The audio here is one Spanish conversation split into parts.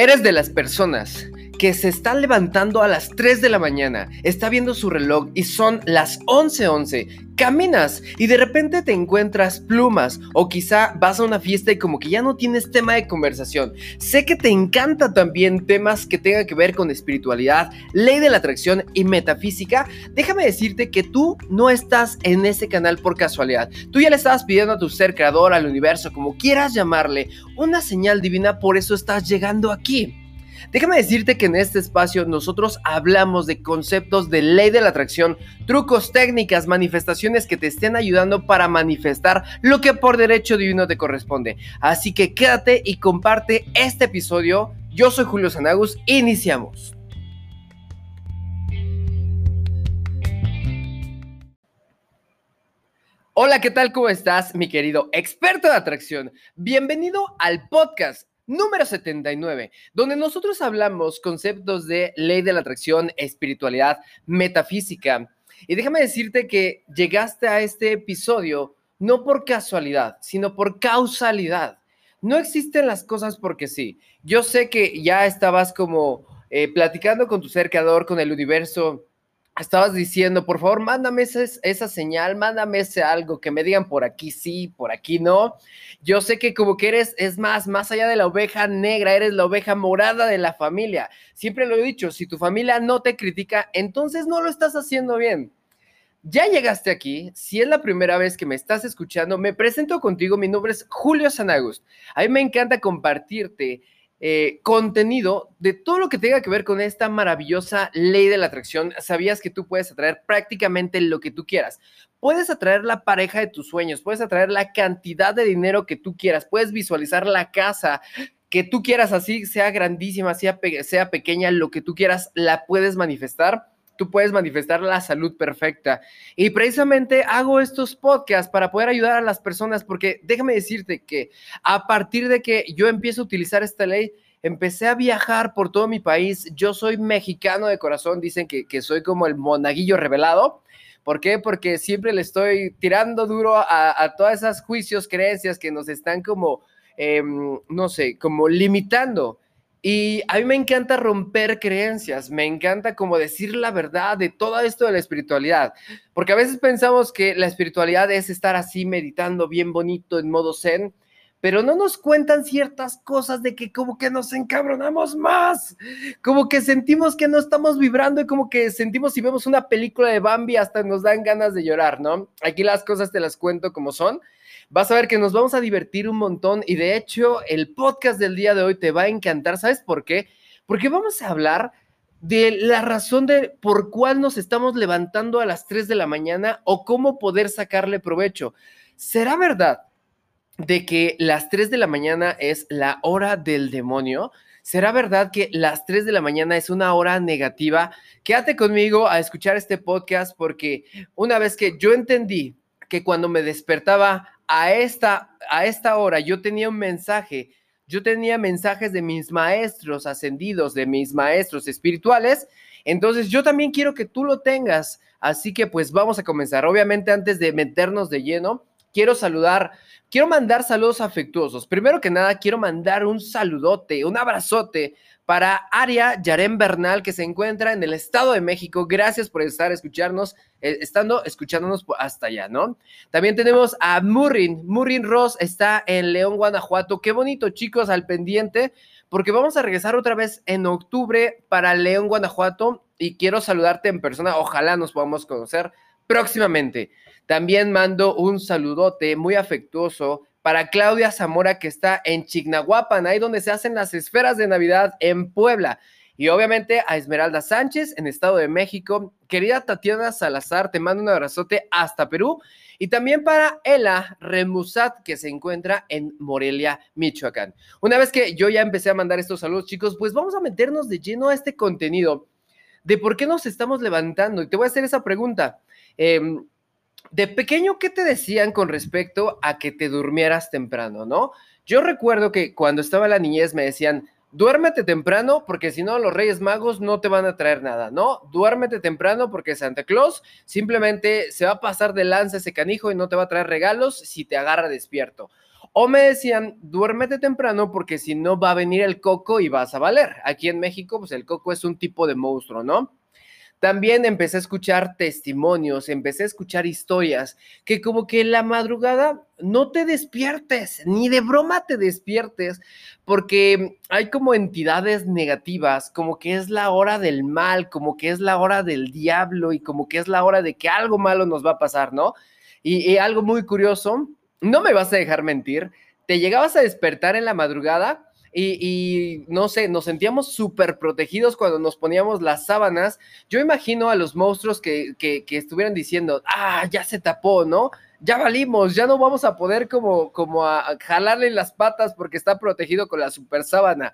Eres de las personas que se están levantando a las 3 de la mañana, está viendo su reloj y son las 11:11. Caminas y de repente te encuentras plumas o quizá vas a una fiesta y como que ya no tienes tema de conversación. Sé que te encanta también temas que tengan que ver con espiritualidad, ley de la atracción y metafísica. Déjame decirte que tú no estás en ese canal por casualidad. Tú ya le estabas pidiendo a tu ser creador, al universo, como quieras llamarle, una señal divina, por eso estás llegando aquí. Déjame decirte que en este espacio nosotros hablamos de conceptos de ley de la atracción, trucos, técnicas, manifestaciones que te estén ayudando para manifestar lo que por derecho divino te corresponde. Así que quédate y comparte este episodio. Yo soy Julio Sanagus, iniciamos. Hola, ¿qué tal? ¿Cómo estás, mi querido experto de atracción? Bienvenido al podcast número 79, donde nosotros hablamos conceptos de ley de la atracción, espiritualidad, metafísica. Y déjame decirte que llegaste a este episodio no por casualidad, sino por causalidad. No existen las cosas porque sí. Yo sé que ya estabas como eh, platicando con tu ser creador, con el universo, estabas diciendo, por favor, mándame esa, señal, mándame ese algo, que me digan por aquí sí, por aquí no. Yo sé que como que eres, es más, más allá de la oveja negra, eres la oveja morada de la familia. Siempre lo he dicho, si tu familia no te critica, entonces no lo estás haciendo bien. Ya llegaste aquí, si es la primera vez que me estás escuchando, me presento contigo, mi nombre es Julio Sanagust. A mí me encanta compartirte eh, contenido de todo lo que tenga que ver con esta maravillosa ley de la atracción. Sabías que tú puedes atraer prácticamente lo que tú quieras. Puedes atraer la pareja de tus sueños, puedes atraer la cantidad de dinero que tú quieras, puedes visualizar la casa que tú quieras así, sea grandísima, sea, sea pequeña, lo que tú quieras, la puedes manifestar tú puedes manifestar la salud perfecta. Y precisamente hago estos podcasts para poder ayudar a las personas, porque déjame decirte que a partir de que yo empiezo a utilizar esta ley, empecé a viajar por todo mi país. Yo soy mexicano de corazón, dicen que, soy como el monaguillo revelado. ¿Por qué? Porque siempre le estoy tirando duro a, todas esas juicios, creencias que nos están como, em, no sé, como limitando y a mí me encanta romper creencias, me encanta como decir la verdad de todo esto de la espiritualidad, porque a veces pensamos que la espiritualidad es estar así meditando bien bonito en modo zen, pero no nos cuentan ciertas cosas de que como que nos encabronamos más, como que sentimos que no estamos vibrando y como que sentimos si vemos una película de Bambi hasta nos dan ganas de llorar, ¿no? Aquí las cosas te las cuento como son Vas a ver que nos vamos a divertir un montón y de hecho el podcast del día de hoy te va a encantar. ¿Sabes por qué? Porque vamos a hablar de la razón de por cuál nos estamos levantando a las 3 de la mañana o cómo poder sacarle provecho. ¿Será verdad de que las 3 de la mañana es la hora del demonio? ¿Será verdad que las 3 de la mañana es una hora negativa? Quédate conmigo a escuchar este podcast porque una vez que yo entendí que cuando me despertaba a esta, a esta hora yo tenía un mensaje, yo tenía mensajes de mis maestros ascendidos, de mis maestros espirituales, entonces yo también quiero que tú lo tengas. Así que pues vamos a comenzar. Obviamente antes de meternos de lleno, quiero saludar, quiero mandar saludos afectuosos. Primero que nada, quiero mandar un saludote, un abrazote para Aria Yarén Bernal, que se encuentra en el Estado de México. Gracias por estar escucharnos, eh, estando escuchándonos hasta allá, ¿no? También tenemos a Murrin. Murrin Ross está en León, Guanajuato. Qué bonito, chicos, al pendiente, porque vamos a regresar otra vez en octubre para León, Guanajuato. Y quiero saludarte en persona. Ojalá nos podamos conocer próximamente. También mando un saludote muy afectuoso para Claudia Zamora, que está en Chignahuapan, ahí donde se hacen las esferas de Navidad en Puebla. Y obviamente a Esmeralda Sánchez en Estado de México. Querida Tatiana Salazar, te mando un abrazote hasta Perú. Y también para Ela Remusat, que se encuentra en Morelia, Michoacán. Una vez que yo ya empecé a mandar estos saludos, chicos, pues vamos a meternos de lleno a este contenido de por qué nos estamos levantando. Y te voy a hacer esa pregunta. Em, de pequeño, ¿qué te decían con respecto a que te durmieras temprano, no? Yo recuerdo que cuando estaba la niñez me decían, duérmete temprano porque si no los Reyes Magos no te van a traer nada, ¿no? Duérmete temprano porque Santa Claus simplemente se va a pasar de lanza ese canijo y no te va a traer regalos si te agarra despierto. O me decían, duérmete temprano porque si no va a venir el coco y vas a valer. Aquí en México, pues el coco es un tipo de monstruo, ¿no? También empecé a escuchar testimonios, empecé a escuchar historias que como que en la madrugada no te despiertes, ni de broma te despiertes, porque hay como entidades negativas, como que es la hora del mal, como que es la hora del diablo y como que es la hora de que algo malo nos va a pasar, ¿no? Y, algo muy curioso, no me vas a dejar mentir, te llegabas a despertar en la madrugada y, no sé, nos sentíamos súper protegidos cuando nos poníamos las sábanas. Yo imagino a los monstruos que, que, estuvieran diciendo, ah, ya se tapó, ¿no? Ya valimos, ya no vamos a poder como, como a, jalarle las patas porque está protegido con la super sábana.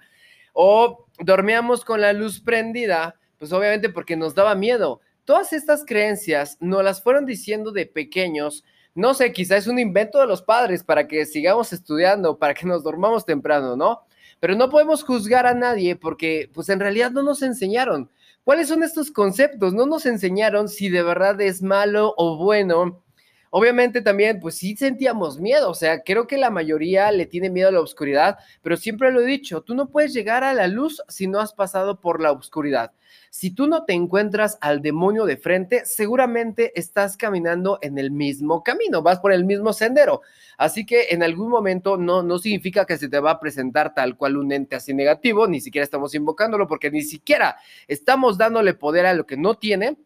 O dormíamos con la luz prendida, pues obviamente porque nos daba miedo. Todas estas creencias nos las fueron diciendo de pequeños. No sé, quizás es un invento de los padres para que sigamos estudiando, para que nos dormamos temprano, ¿no? Pero no podemos juzgar a nadie porque, pues en realidad no nos enseñaron. ¿Cuáles son estos conceptos? No nos enseñaron si de verdad es malo o bueno. Obviamente también, pues sí sentíamos miedo, o sea, creo que la mayoría le tiene miedo a la oscuridad, pero siempre lo he dicho, tú no puedes llegar a la luz si no has pasado por la oscuridad. Si tú no te encuentras al demonio de frente, seguramente estás caminando en el mismo camino, vas por el mismo sendero. Así que en algún momento no, no significa que se te va a presentar tal cual un ente así negativo, ni siquiera estamos invocándolo porque ni siquiera estamos dándole poder a lo que no tiene.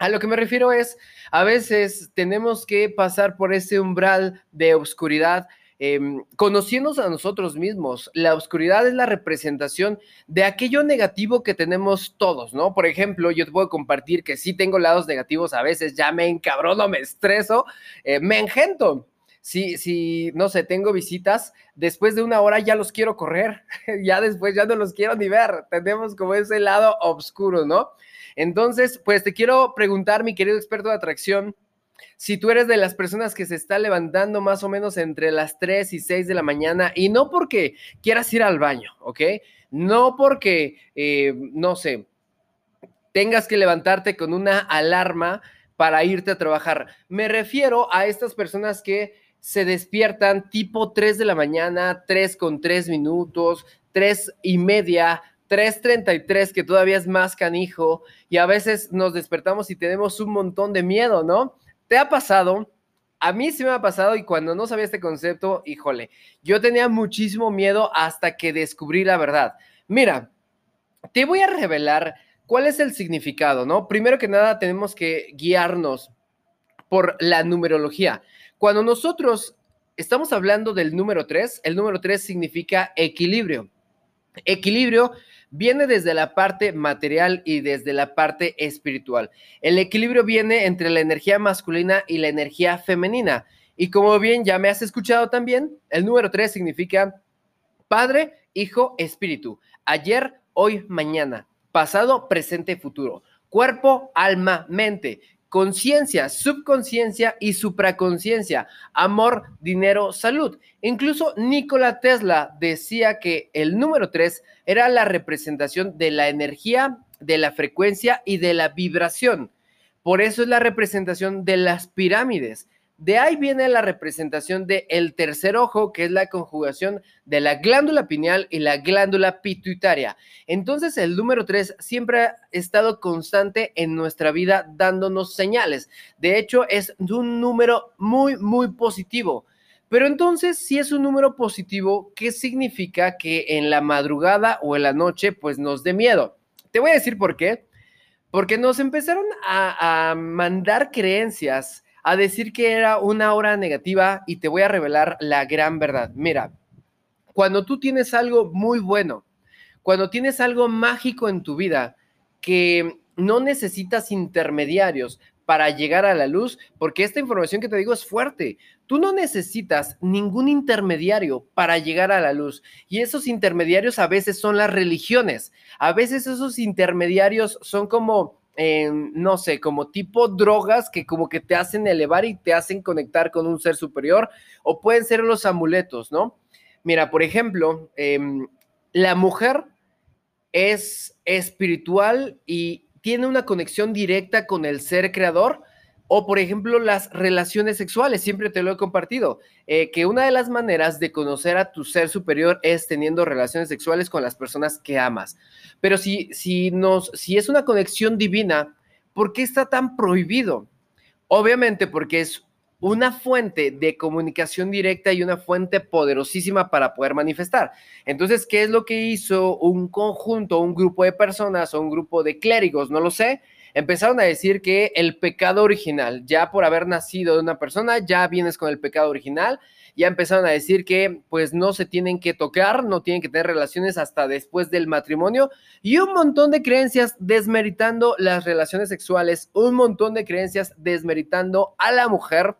A lo que me refiero es, a veces tenemos que pasar por ese umbral de oscuridad eh, conociéndonos a nosotros mismos. La oscuridad es la representación de aquello negativo que tenemos todos, ¿no? Por ejemplo, yo te puedo compartir que sí tengo lados negativos a veces, ya me encabrono, me estreso, eh, me engento. Si, si, no sé, tengo visitas, después de una hora ya los quiero correr, ya después ya no los quiero ni ver. Tenemos como ese lado oscuro, ¿no? Entonces, pues te quiero preguntar, mi querido experto de atracción, si tú eres de las personas que se está levantando más o menos entre las 3 y 6 de la mañana y no porque quieras ir al baño, ¿ok? No porque, eh, no sé, tengas que levantarte con una alarma para irte a trabajar. Me refiero a estas personas que se despiertan tipo 3 de la mañana, 3 con 3 minutos, 3 y media, 3.33, que todavía es más canijo, y a veces nos despertamos y tenemos un montón de miedo, ¿no? ¿Te ha pasado? A mí sí me ha pasado y cuando no sabía este concepto, híjole, yo tenía muchísimo miedo hasta que descubrí la verdad. Mira, te voy a revelar cuál es el significado, ¿no? Primero que nada, tenemos que guiarnos por la numerología. Cuando nosotros estamos hablando del número 3, el número 3 significa equilibrio. Equilibrio viene desde la parte material y desde la parte espiritual. El equilibrio viene entre la energía masculina y la energía femenina. Y como bien ya me has escuchado también, el número 3 significa Padre, Hijo, Espíritu. Ayer, hoy, mañana. Pasado, presente, futuro. Cuerpo, alma, mente conciencia, subconsciencia y supraconciencia, amor, dinero, salud. Incluso Nikola Tesla decía que el número 3 era la representación de la energía, de la frecuencia y de la vibración. Por eso es la representación de las pirámides. De ahí viene la representación del el tercer ojo, que es la conjugación de la glándula pineal y la glándula pituitaria. Entonces, el número tres siempre ha estado constante en nuestra vida dándonos señales. De hecho, es un número muy, muy positivo. Pero entonces, si es un número positivo, ¿qué significa que en la madrugada o en la noche, pues nos dé miedo? Te voy a decir por qué. Porque nos empezaron a mandar creencias a decir que era una hora negativa y te voy a revelar la gran verdad. Mira, cuando tú tienes algo muy bueno, cuando tienes algo mágico en tu vida, que no necesitas intermediarios para llegar a la luz, porque esta información que te digo es fuerte. Tú no necesitas ningún intermediario para llegar a la luz. Y esos intermediarios a veces son las religiones. A veces esos intermediarios son como no sé, como tipo drogas que como que te hacen elevar y te hacen conectar con un ser superior, o pueden ser los amuletos, ¿no? Mira, por ejemplo, em, la mujer es espiritual y tiene una conexión directa con el ser creador, O, por ejemplo, las relaciones sexuales, siempre te lo he compartido, eh, que una de las maneras de conocer a tu ser superior es teniendo relaciones sexuales con las personas que amas. Pero si, si, nos, si es una conexión divina, ¿por qué está tan prohibido? Obviamente porque es una fuente de comunicación directa y una fuente poderosísima para poder manifestar. Entonces, ¿qué es lo que hizo un conjunto, un grupo de personas o un grupo de clérigos? No lo sé empezaron a decir que el pecado original, ya por haber nacido de una persona, ya vienes con el pecado original, ya empezaron a decir que pues no se tienen que tocar, no tienen que tener relaciones hasta después del matrimonio y un montón de creencias desmeritando las relaciones sexuales, un montón de creencias desmeritando a la mujer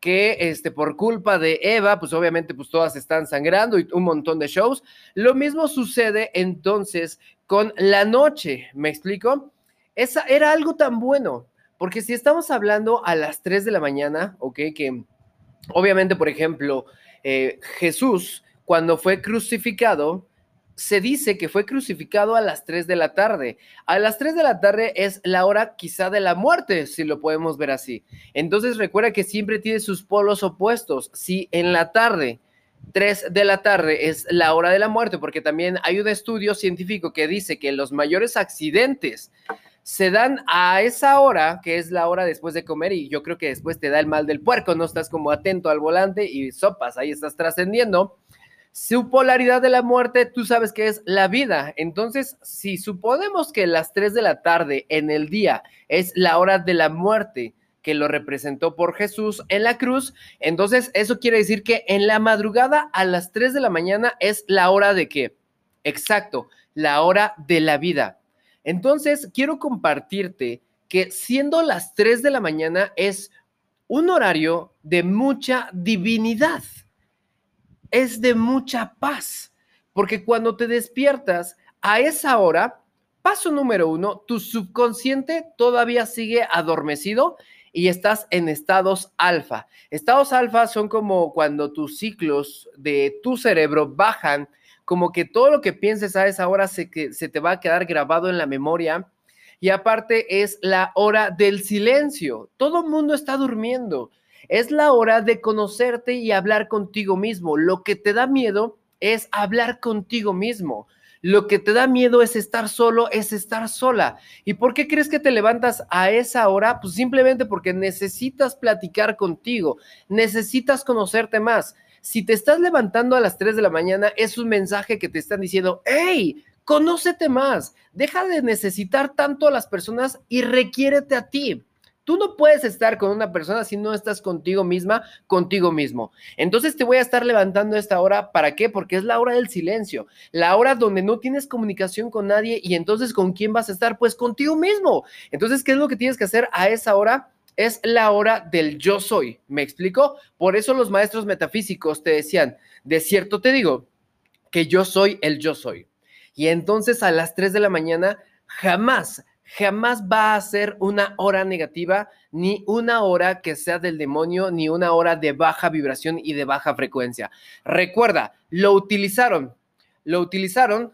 que este, por culpa de Eva, pues obviamente pues todas están sangrando y un montón de shows. Lo mismo sucede entonces con la noche, ¿me explico? Esa era algo tan bueno, porque si estamos hablando a las 3 de la mañana, ¿ok? Que obviamente, por ejemplo, eh, Jesús, cuando fue crucificado, se dice que fue crucificado a las 3 de la tarde. A las 3 de la tarde es la hora quizá de la muerte, si lo podemos ver así. Entonces recuerda que siempre tiene sus polos opuestos. Si en la tarde 3 de la tarde es la hora de la muerte, porque también hay un estudio científico que dice que los mayores accidentes se dan a esa hora, que es la hora después de comer, y yo creo que después te da el mal del puerco, no estás como atento al volante y sopas, ahí estás trascendiendo. Su polaridad de la muerte, tú sabes que es la vida. Entonces, si suponemos que las 3 de la tarde en el día es la hora de la muerte, que lo representó por Jesús en la cruz, entonces eso quiere decir que en la madrugada a las 3 de la mañana es la hora de qué? Exacto, la hora de la vida. Entonces, quiero compartirte que siendo las 3 de la mañana es un horario de mucha divinidad, es de mucha paz, porque cuando te despiertas a esa hora, paso número uno, tu subconsciente todavía sigue adormecido y estás en estados alfa. Estados alfa son como cuando tus ciclos de tu cerebro bajan como que todo lo que pienses a esa hora se, que, se te va a quedar grabado en la memoria. Y aparte es la hora del silencio. Todo el mundo está durmiendo. Es la hora de conocerte y hablar contigo mismo. Lo que te da miedo es hablar contigo mismo. Lo que te da miedo es estar solo, es estar sola. ¿Y por qué crees que te levantas a esa hora? Pues simplemente porque necesitas platicar contigo, necesitas conocerte más si te estás levantando a las 3 de la mañana, es un mensaje que te están diciendo, hey, conócete más, deja de necesitar tanto a las personas y requiérete a ti. Tú no puedes estar con una persona si no estás contigo misma, contigo mismo. Entonces te voy a estar levantando esta hora. ¿Para qué? Porque es la hora del silencio, la hora donde no tienes comunicación con nadie y entonces con quién vas a estar? Pues contigo mismo. Entonces, ¿qué es lo que tienes que hacer a esa hora? Es la hora del yo soy. ¿Me explico? Por eso los maestros metafísicos te decían, de cierto te digo, que yo soy el yo soy. Y entonces a las 3 de la mañana jamás, jamás va a ser una hora negativa, ni una hora que sea del demonio, ni una hora de baja vibración y de baja frecuencia. Recuerda, lo utilizaron, lo utilizaron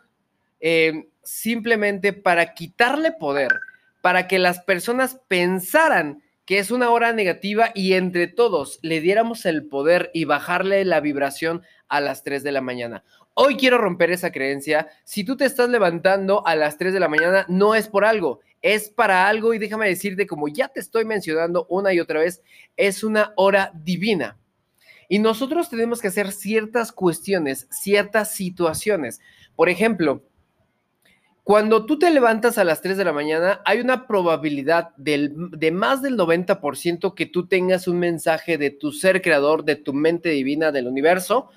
eh, simplemente para quitarle poder, para que las personas pensaran que es una hora negativa y entre todos le diéramos el poder y bajarle la vibración a las 3 de la mañana. Hoy quiero romper esa creencia. Si tú te estás levantando a las 3 de la mañana, no es por algo, es para algo y déjame decirte, como ya te estoy mencionando una y otra vez, es una hora divina. Y nosotros tenemos que hacer ciertas cuestiones, ciertas situaciones. Por ejemplo, cuando tú te levantas a las 3 de la mañana, hay una probabilidad de más del 90% que tú tengas un mensaje de tu ser creador, de tu mente divina, del universo.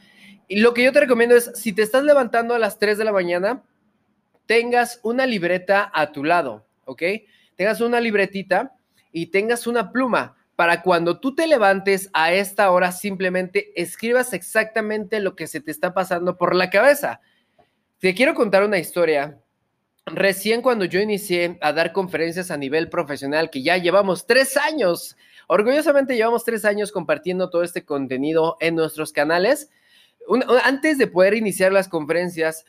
Y lo que yo te recomiendo es, si te estás levantando a las 3 de la mañana, tengas una libreta a tu lado, ¿ok? Tengas una libretita y tengas una pluma para cuando tú te levantes a esta hora, simplemente escribas exactamente lo que se te está pasando por la cabeza. Te quiero contar una historia Recién cuando yo inicié a dar conferencias a nivel profesional, que ya llevamos tres años, orgullosamente llevamos tres años compartiendo todo este contenido en nuestros canales. antes de poder iniciar las conferencias,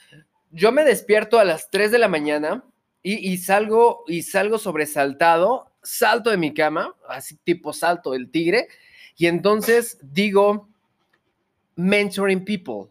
yo me despierto a las 3 de la mañana y, y, salgo y salgo sobresaltado salto de mi cama, así tipo salto del tigre, y entonces digo, mentoring people.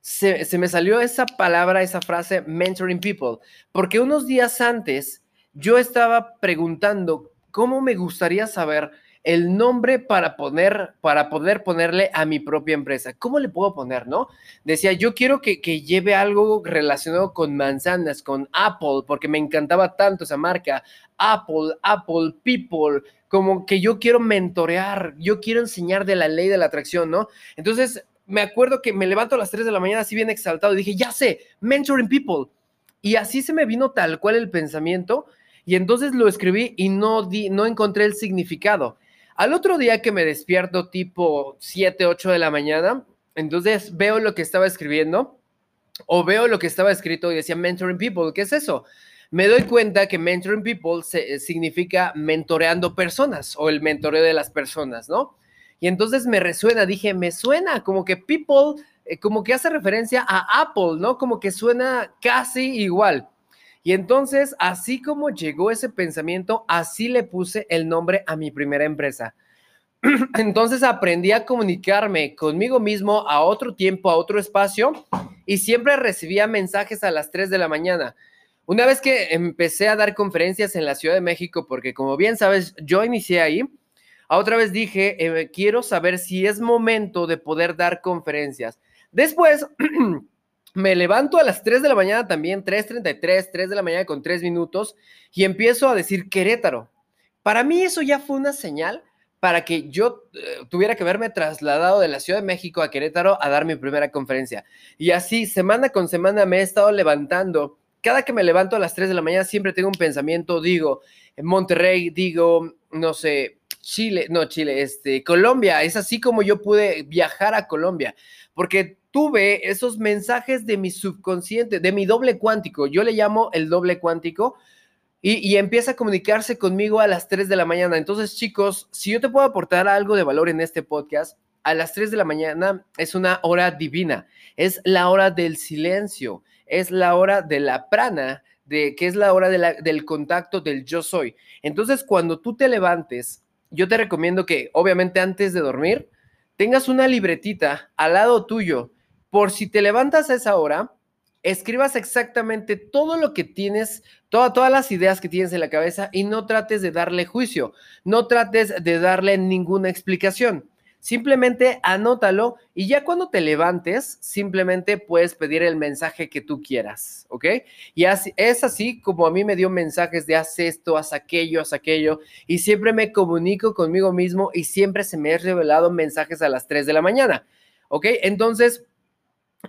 Se, me salió esa palabra, esa frase, mentoring people, porque unos días antes yo estaba preguntando cómo me gustaría saber el nombre para poner, para poder ponerle a mi propia empresa. ¿Cómo le puedo poner, no? Decía, yo quiero que, que, lleve algo relacionado con manzanas, con Apple, porque me encantaba tanto esa marca. Apple, Apple, People, como que yo quiero mentorear, yo quiero enseñar de la ley de la atracción, ¿no? Entonces, me acuerdo que me levanto a las 3 de la mañana así bien exaltado y dije, ya sé, mentoring people. Y así se me vino tal cual el pensamiento y entonces lo escribí y no, di, no encontré el significado. Al otro día que me despierto tipo 7, 8 de la mañana, entonces veo lo que estaba escribiendo o veo lo que estaba escrito y decía mentoring people. ¿Qué es eso? Me doy cuenta que mentoring people se, significa mentoreando personas o el mentoreo de las personas, ¿no? Y entonces me resuena, dije, me suena como que people, eh, como que hace referencia a Apple, ¿no? Como que suena casi igual. Y entonces, así como llegó ese pensamiento, así le puse el nombre a mi primera empresa. Entonces aprendí a comunicarme conmigo mismo a otro tiempo, a otro espacio, y siempre recibía mensajes a las 3 de la mañana. Una vez que empecé a dar conferencias en la Ciudad de México, porque como bien sabes, yo inicié ahí, a otra vez dije, eh, quiero saber si es momento de poder dar conferencias. Después me levanto a las 3 de la mañana también, 3.33, 3 de la mañana con 3 minutos, y empiezo a decir Querétaro. Para mí eso ya fue una señal para que yo eh, tuviera que haberme trasladado de la Ciudad de México a Querétaro a dar mi primera conferencia. Y así, semana con semana, me he estado levantando. Cada que me levanto a las 3 de la mañana, siempre tengo un pensamiento, digo, en Monterrey, digo, no sé, Chile, no, Chile, este, Colombia. Es así como yo pude viajar a Colombia, porque tuve esos mensajes de mi subconsciente, de mi doble cuántico. Yo le llamo el doble cuántico. Y, y, empieza a comunicarse conmigo a las 3 de la mañana. Entonces, chicos, si yo te puedo aportar algo de valor en este podcast, a las 3 de la mañana es una hora divina, es la hora del silencio, es la hora de la prana, de que es la hora de del contacto del yo soy. Entonces, cuando tú te levantes, yo te recomiendo que, obviamente, antes de dormir, tengas una libretita al lado tuyo por si te levantas a esa hora, escribas exactamente todo lo que tienes, todas las ideas que tienes en la cabeza y no trates de darle juicio, no trates de darle ninguna explicación. Simplemente anótalo y ya cuando te levantes, simplemente puedes pedir el mensaje que tú quieras, ¿ok? Y así, es así como a mí me dio mensajes de haz esto, haz aquello, haz aquello, y siempre me comunico conmigo mismo y siempre se me ha revelado mensajes a las 3 de la mañana, ¿ok? Entonces,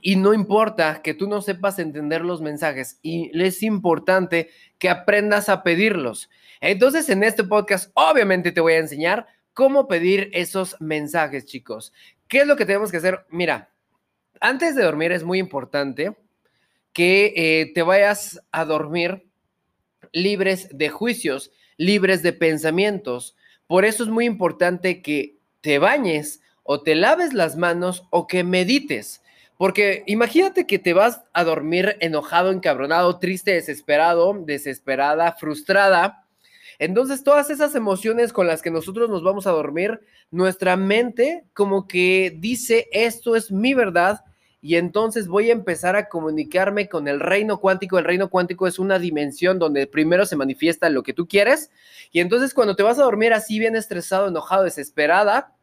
y no importa que tú no sepas entender los mensajes, y es importante que aprendas a pedirlos. Entonces, en este podcast, obviamente te voy a enseñar cómo pedir esos mensajes, chicos. ¿Qué es lo que tenemos que hacer? Mira, antes de dormir es muy importante que eh, te vayas a dormir libres de juicios, libres de pensamientos. Por eso es muy importante que te bañes o te laves las manos o que medites. Porque imagínate que te vas a dormir enojado, encabronado, triste, desesperado, desesperada, frustrada. Entonces, todas esas emociones con las que nosotros nos vamos a dormir, nuestra mente como que dice, esto es mi verdad, y entonces voy a empezar a comunicarme con el reino cuántico. El reino cuántico es una dimensión donde primero se manifiesta lo que tú quieres, y entonces cuando te vas a dormir así bien estresado, enojado, desesperada,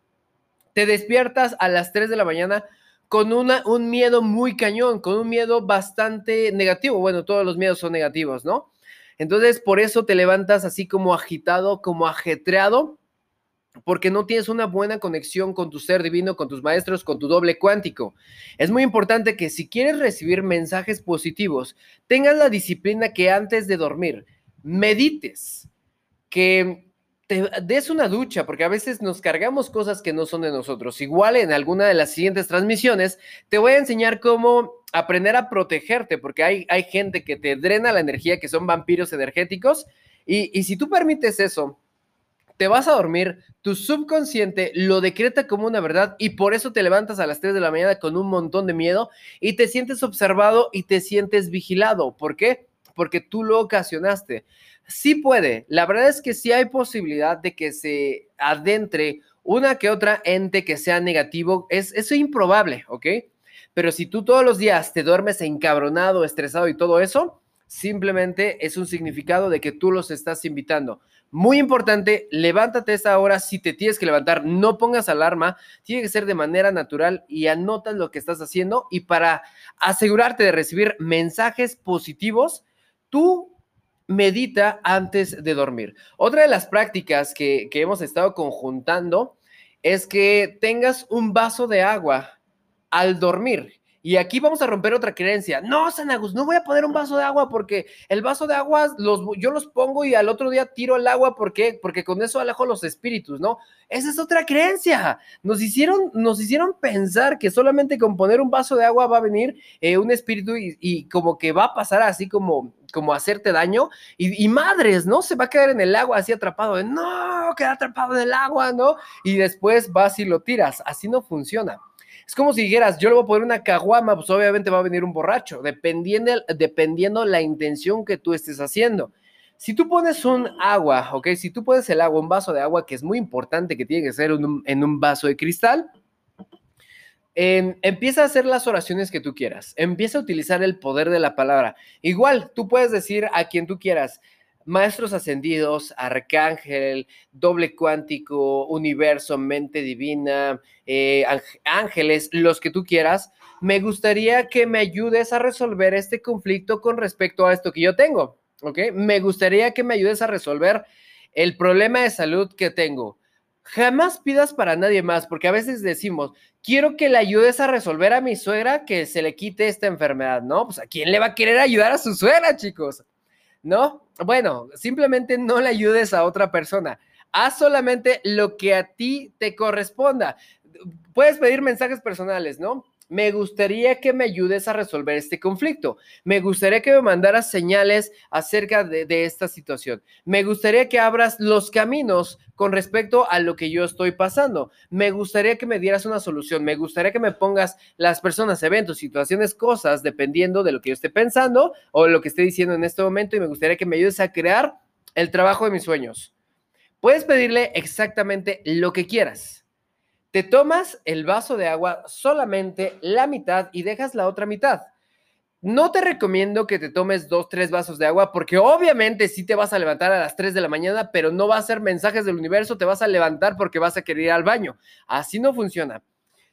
te despiertas a las 3 de la mañana con un miedo muy cañón, con un miedo bastante negativo. Bueno, todos los miedos son negativos, ¿no? Entonces, por eso te levantas así como agitado, como ajetreado, porque no tienes una buena conexión con tu ser divino, con tus maestros, con tu doble cuántico. Es muy importante que si quieres recibir mensajes positivos, tengas la disciplina que antes de dormir medites, que te des una ducha, porque a veces nos cargamos cosas que no son de nosotros. Igual en alguna de las siguientes transmisiones te voy a enseñar cómo aprender a protegerte, porque hay, hay gente que te drena la energía, que son vampiros energéticos, y, y si tú permites eso, te vas a dormir, tu subconsciente lo decreta como una verdad y por eso te levantas a las 3 de la mañana con un montón de miedo y te sientes observado y te sientes vigilado. ¿Por qué? Porque tú lo ocasionaste Sí puede. La verdad es que sí hay posibilidad de que se adentre una que otra ente que sea negativo. Es, es improbable, ¿ok? Pero si tú todos los días te duermes encabronado, estresado y todo eso, simplemente es un significado de que tú los estás invitando. Muy importante, levántate a esa hora si te tienes que levantar, no pongas alarma, tiene que ser de manera natural y anotas lo que estás haciendo y para asegurarte de recibir mensajes positivos, tú medita antes de dormir. Otra de las prácticas que, que hemos estado conjuntando es que tengas un vaso de agua al dormir. Y aquí vamos a romper otra creencia. No, San Agus, no voy a poner un vaso de agua porque el vaso de agua los, yo los pongo y al otro día tiro el agua. ¿Por qué? Porque con eso alejo los espíritus, ¿no? Esa es otra creencia. Nos hicieron, nos hicieron pensar que solamente con poner un vaso de agua va a venir eh, un espíritu y, como que va a pasar así como, como hacerte daño. Y, y, madres, ¿no? Se va a quedar en el agua así atrapado. no, queda atrapado en el agua, ¿no? Y después vas y lo tiras. Así no funciona. Es como si dijeras, yo le voy a poner una caguama, pues obviamente va a venir un borracho, dependiendo, dependiendo la intención que tú estés haciendo. Si tú pones un agua, ¿ok? Si tú pones el agua, un vaso de agua, que es muy importante que tiene que ser en un vaso de cristal, empieza a hacer las oraciones que tú quieras. Empieza a utilizar el poder de la palabra. Igual, tú puedes decir a quien tú quieras, maestros ascendidos, arcángel, doble cuántico, universo, mente divina, eh, ángeles, los que tú quieras, me gustaría que me ayudes a resolver este conflicto con respecto a esto que yo tengo, ¿ok? Me gustaría que me ayudes a resolver el problema de salud que tengo. Jamás pidas para nadie más, porque a veces decimos, quiero que le ayudes a resolver a mi suegra que se le quite esta enfermedad, ¿no? Pues a quién le va a querer ayudar a su suegra, chicos. ¿No? Bueno, simplemente no le ayudes a otra persona. Haz solamente lo que a ti te corresponda. Puedes pedir mensajes personales, ¿no? Me gustaría que me ayudes a resolver este conflicto. Me gustaría que me mandaras señales acerca de, esta situación. Me gustaría que abras los caminos con respecto a lo que yo estoy pasando. Me gustaría que me dieras una solución. Me gustaría que me pongas las personas, eventos, situaciones, cosas, dependiendo de lo que yo esté pensando o lo que esté diciendo en este momento. Y me gustaría que me ayudes a crear el trabajo de mis sueños. Puedes pedirle exactamente lo que quieras te tomas el vaso de agua solamente la mitad y dejas la otra mitad. No te recomiendo que te tomes dos, tres vasos de agua porque obviamente sí te vas a levantar a las 3 de la mañana, pero no va a ser mensajes del universo, te vas a levantar porque vas a querer ir al baño. Así no funciona.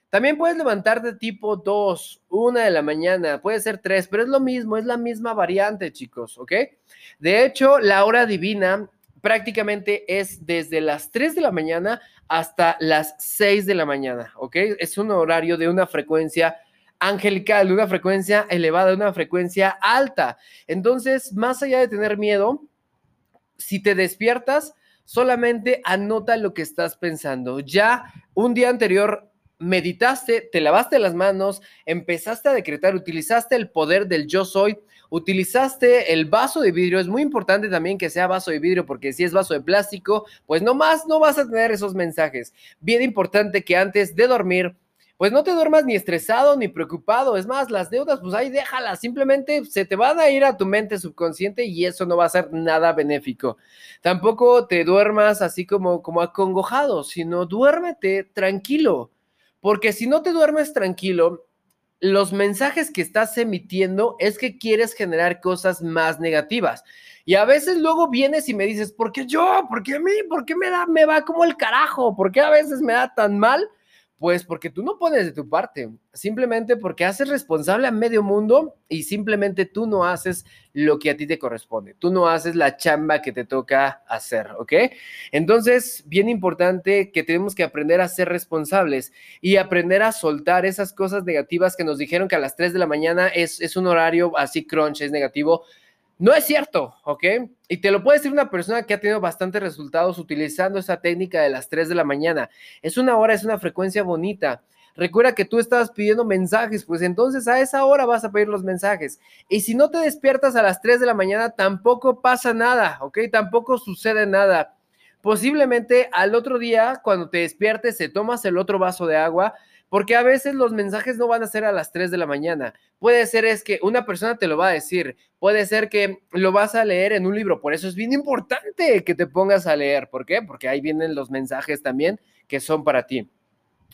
También puedes levantar de tipo 2, 1 de la mañana, puede ser 3, pero es lo mismo, es la misma variante, chicos, ¿ok? De hecho, la hora divina prácticamente es desde las 3 de la mañana hasta las 6 de la mañana, ¿ok? Es un horario de una frecuencia angelical, de una frecuencia elevada, de una frecuencia alta. Entonces, más allá de tener miedo, si te despiertas, solamente anota lo que estás pensando. Ya un día anterior meditaste, te lavaste las manos, empezaste a decretar, utilizaste el poder del yo soy, utilizaste el vaso de vidrio. Es muy importante también que sea vaso de vidrio porque si es vaso de plástico, pues no más no vas a tener esos mensajes. Bien importante que antes de dormir, pues no te duermas ni estresado ni preocupado. Es más, las deudas, pues ahí déjalas. Simplemente se te van a ir a tu mente subconsciente y eso no va a ser nada benéfico. Tampoco te duermas así como, como acongojado, sino duérmete tranquilo porque si no te duermes tranquilo, los mensajes que estás emitiendo es que quieres generar cosas más negativas. Y a veces luego vienes y me dices, ¿por qué yo? ¿Por qué a mí? ¿Por qué me, da, me va como el carajo? ¿Por qué a veces me da tan mal? Pues porque tú no pones de tu parte, simplemente porque haces responsable a medio mundo y simplemente tú no haces lo que a ti te corresponde, tú no haces la chamba que te toca hacer, ¿ok? Entonces, bien importante que tenemos que aprender a ser responsables y aprender a soltar esas cosas negativas que nos dijeron que a las 3 de la mañana es, es un horario así crunch, es negativo no es cierto, ¿ok? Y te lo puede decir una persona que ha tenido bastantes resultados utilizando esa técnica de las 3 de la mañana. Es una hora, es una frecuencia bonita. Recuerda que tú estabas pidiendo mensajes, pues entonces a esa hora vas a pedir los mensajes. Y si no te despiertas a las 3 de la mañana, tampoco pasa nada, ¿ok? Tampoco sucede nada. Posiblemente al otro día, cuando te despiertes, te tomas el otro vaso de agua, porque a veces los mensajes no van a ser a las 3 de la mañana. Puede ser es que una persona te lo va a decir, puede ser que lo vas a leer en un libro, por eso es bien importante que te pongas a leer. ¿Por qué? Porque ahí vienen los mensajes también que son para ti.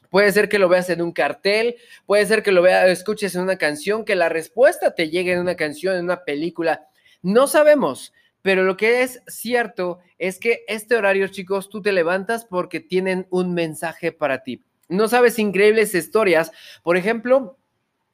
Puede ser que lo veas en un cartel, puede ser que lo veas, escuches en una canción, que la respuesta te llegue en una canción, en una película. No sabemos, pero lo que es cierto es que este horario, chicos, tú te levantas porque tienen un mensaje para ti. No sabes increíbles historias. Por ejemplo,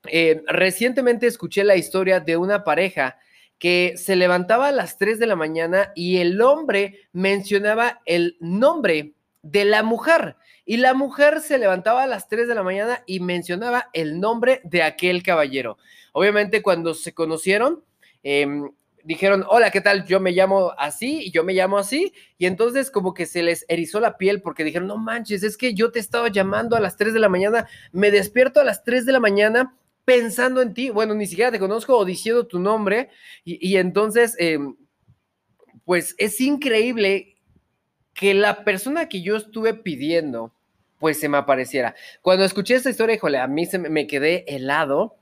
eh, recientemente escuché la historia de una pareja que se levantaba a las 3 de la mañana y el hombre mencionaba el nombre de la mujer. Y la mujer se levantaba a las 3 de la mañana y mencionaba el nombre de aquel caballero. Obviamente cuando se conocieron, em, dijeron, hola, ¿qué tal? Yo me llamo así y yo me llamo así. Y entonces como que se les erizó la piel porque dijeron, no manches, es que yo te estaba llamando a las 3 de la mañana, me despierto a las 3 de la mañana pensando en ti, bueno, ni siquiera te conozco o diciendo tu nombre. Y, entonces, em, pues es increíble que la persona que yo estuve pidiendo, pues se me apareciera. Cuando escuché esta historia, híjole, a mí se me quedé helado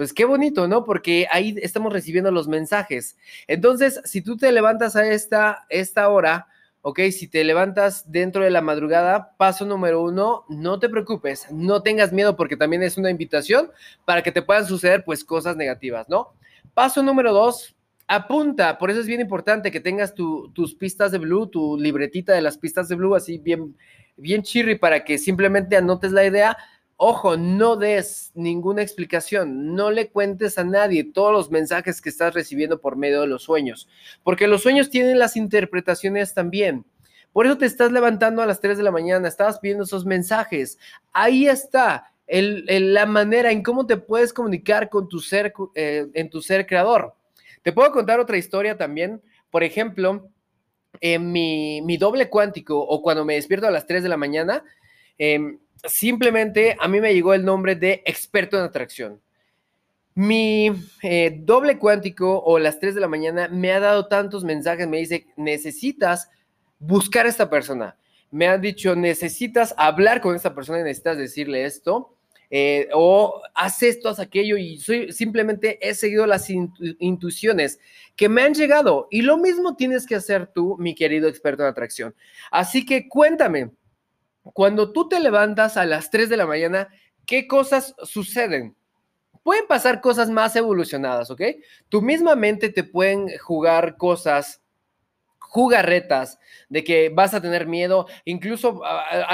pues qué bonito, ¿no? Porque ahí estamos recibiendo los mensajes. Entonces, si tú te levantas a esta, esta hora, ¿ok? Si te levantas dentro de la madrugada, paso número uno, no te preocupes, no tengas miedo porque también es una invitación para que te puedan suceder pues cosas negativas, ¿no? Paso número dos, apunta, por eso es bien importante que tengas tus pistas de blue, tu libretita de las pistas de blue, así bien, bien chirri para que simplemente anotes la idea, Ojo, no des ninguna explicación, no le cuentes a nadie todos los mensajes que estás recibiendo por medio de los sueños, porque los sueños tienen las interpretaciones también. Por eso te estás levantando a las 3 de la mañana, estabas pidiendo esos mensajes. Ahí está la manera en cómo te puedes comunicar con tu ser, eh, en tu ser creador. Te puedo contar otra historia también. Por ejemplo, en mi, mi doble cuántico o cuando me despierto a las 3 de la mañana, eh, simplemente a mí me llegó el nombre de experto en atracción. Mi eh, doble cuántico o las 3 de la mañana me ha dado tantos mensajes, me dice, necesitas buscar a esta persona. Me han dicho, necesitas hablar con esta persona y necesitas decirle esto. Eh, o haz esto, haz aquello, y soy, simplemente he seguido las intuiciones que me han llegado. Y lo mismo tienes que hacer tú, mi querido experto en atracción. Así que cuéntame, cuando tú te levantas a las 3 de la mañana, ¿qué cosas suceden? Pueden pasar cosas más evolucionadas, ¿ok? Tu misma mente te pueden jugar cosas jugarretas de que vas a tener miedo, incluso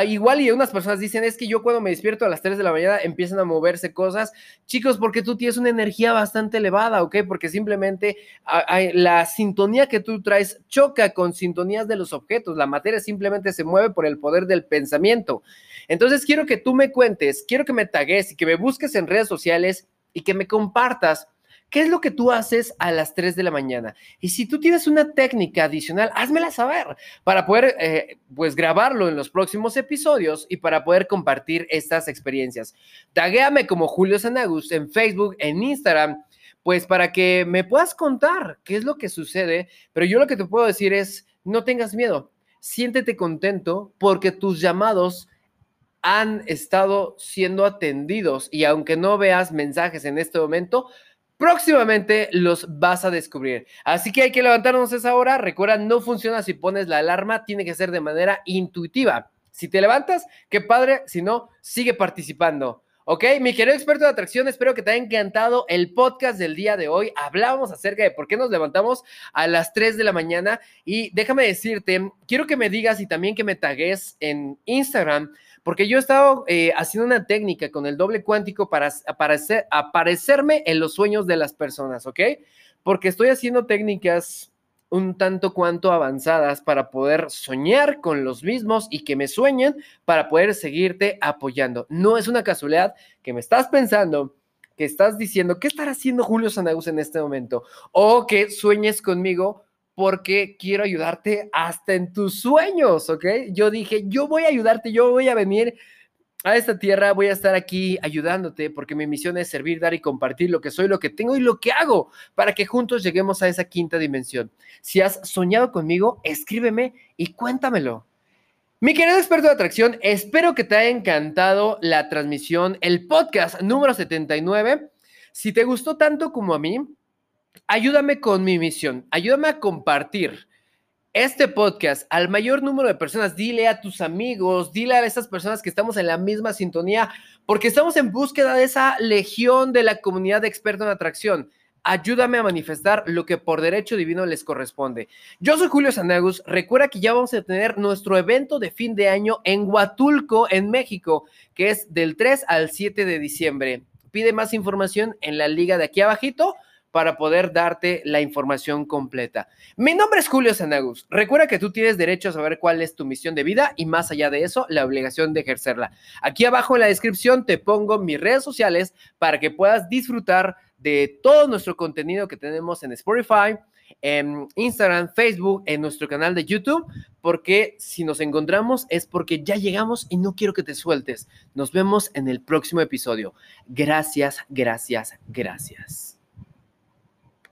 igual y unas personas dicen, es que yo cuando me despierto a las 3 de la mañana empiezan a moverse cosas, chicos, porque tú tienes una energía bastante elevada, ¿ok? Porque simplemente la sintonía que tú traes choca con sintonías de los objetos, la materia simplemente se mueve por el poder del pensamiento. Entonces quiero que tú me cuentes, quiero que me tagues y que me busques en redes sociales y que me compartas ¿Qué es lo que tú haces a las 3 de la mañana? Y si tú tienes una técnica adicional, házmela saber para poder eh, pues grabarlo en los próximos episodios y para poder compartir estas experiencias. Taguéame como Julio Sanagus en Facebook, en Instagram, pues para que me puedas contar qué es lo que sucede. Pero yo lo que te puedo decir es, no tengas miedo, siéntete contento porque tus llamados han estado siendo atendidos y aunque no veas mensajes en este momento, próximamente los vas a descubrir. Así que hay que levantarnos esa hora. Recuerda, no funciona si pones la alarma, tiene que ser de manera intuitiva. Si te levantas, qué padre, si no, sigue participando. Ok, mi querido experto de atracción, espero que te haya encantado el podcast del día de hoy. Hablábamos acerca de por qué nos levantamos a las 3 de la mañana y déjame decirte, quiero que me digas y también que me tagues en Instagram porque yo he estado eh, haciendo una técnica con el doble cuántico para aparecer, aparecerme en los sueños de las personas, ¿ok? Porque estoy haciendo técnicas un tanto cuanto avanzadas para poder soñar con los mismos y que me sueñen para poder seguirte apoyando. No es una casualidad que me estás pensando, que estás diciendo, ¿qué estará haciendo Julio Sanagus en este momento? O que sueñes conmigo porque quiero ayudarte hasta en tus sueños, ¿ok? Yo dije, yo voy a ayudarte, yo voy a venir a esta tierra, voy a estar aquí ayudándote porque mi misión es servir, dar y compartir lo que soy, lo que tengo y lo que hago para que juntos lleguemos a esa quinta dimensión. Si has soñado conmigo, escríbeme y cuéntamelo. Mi querido experto de atracción, espero que te haya encantado la transmisión, el podcast número 79. Si te gustó tanto como a mí, ayúdame con mi misión, ayúdame a compartir este podcast al mayor número de personas. Dile a tus amigos, dile a esas personas que estamos en la misma sintonía, porque estamos en búsqueda de esa legión de la comunidad de expertos en atracción ayúdame a manifestar lo que por derecho divino les corresponde. Yo soy Julio Sanagus. Recuerda que ya vamos a tener nuestro evento de fin de año en Huatulco, en México, que es del 3 al 7 de diciembre. Pide más información en la liga de aquí abajito para poder darte la información completa. Mi nombre es Julio Sanagus. Recuerda que tú tienes derecho a saber cuál es tu misión de vida y más allá de eso, la obligación de ejercerla. Aquí abajo en la descripción te pongo mis redes sociales para que puedas disfrutar de todo nuestro contenido que tenemos en Spotify, en Instagram, Facebook, en nuestro canal de YouTube, porque si nos encontramos es porque ya llegamos y no quiero que te sueltes. Nos vemos en el próximo episodio. Gracias, gracias, gracias.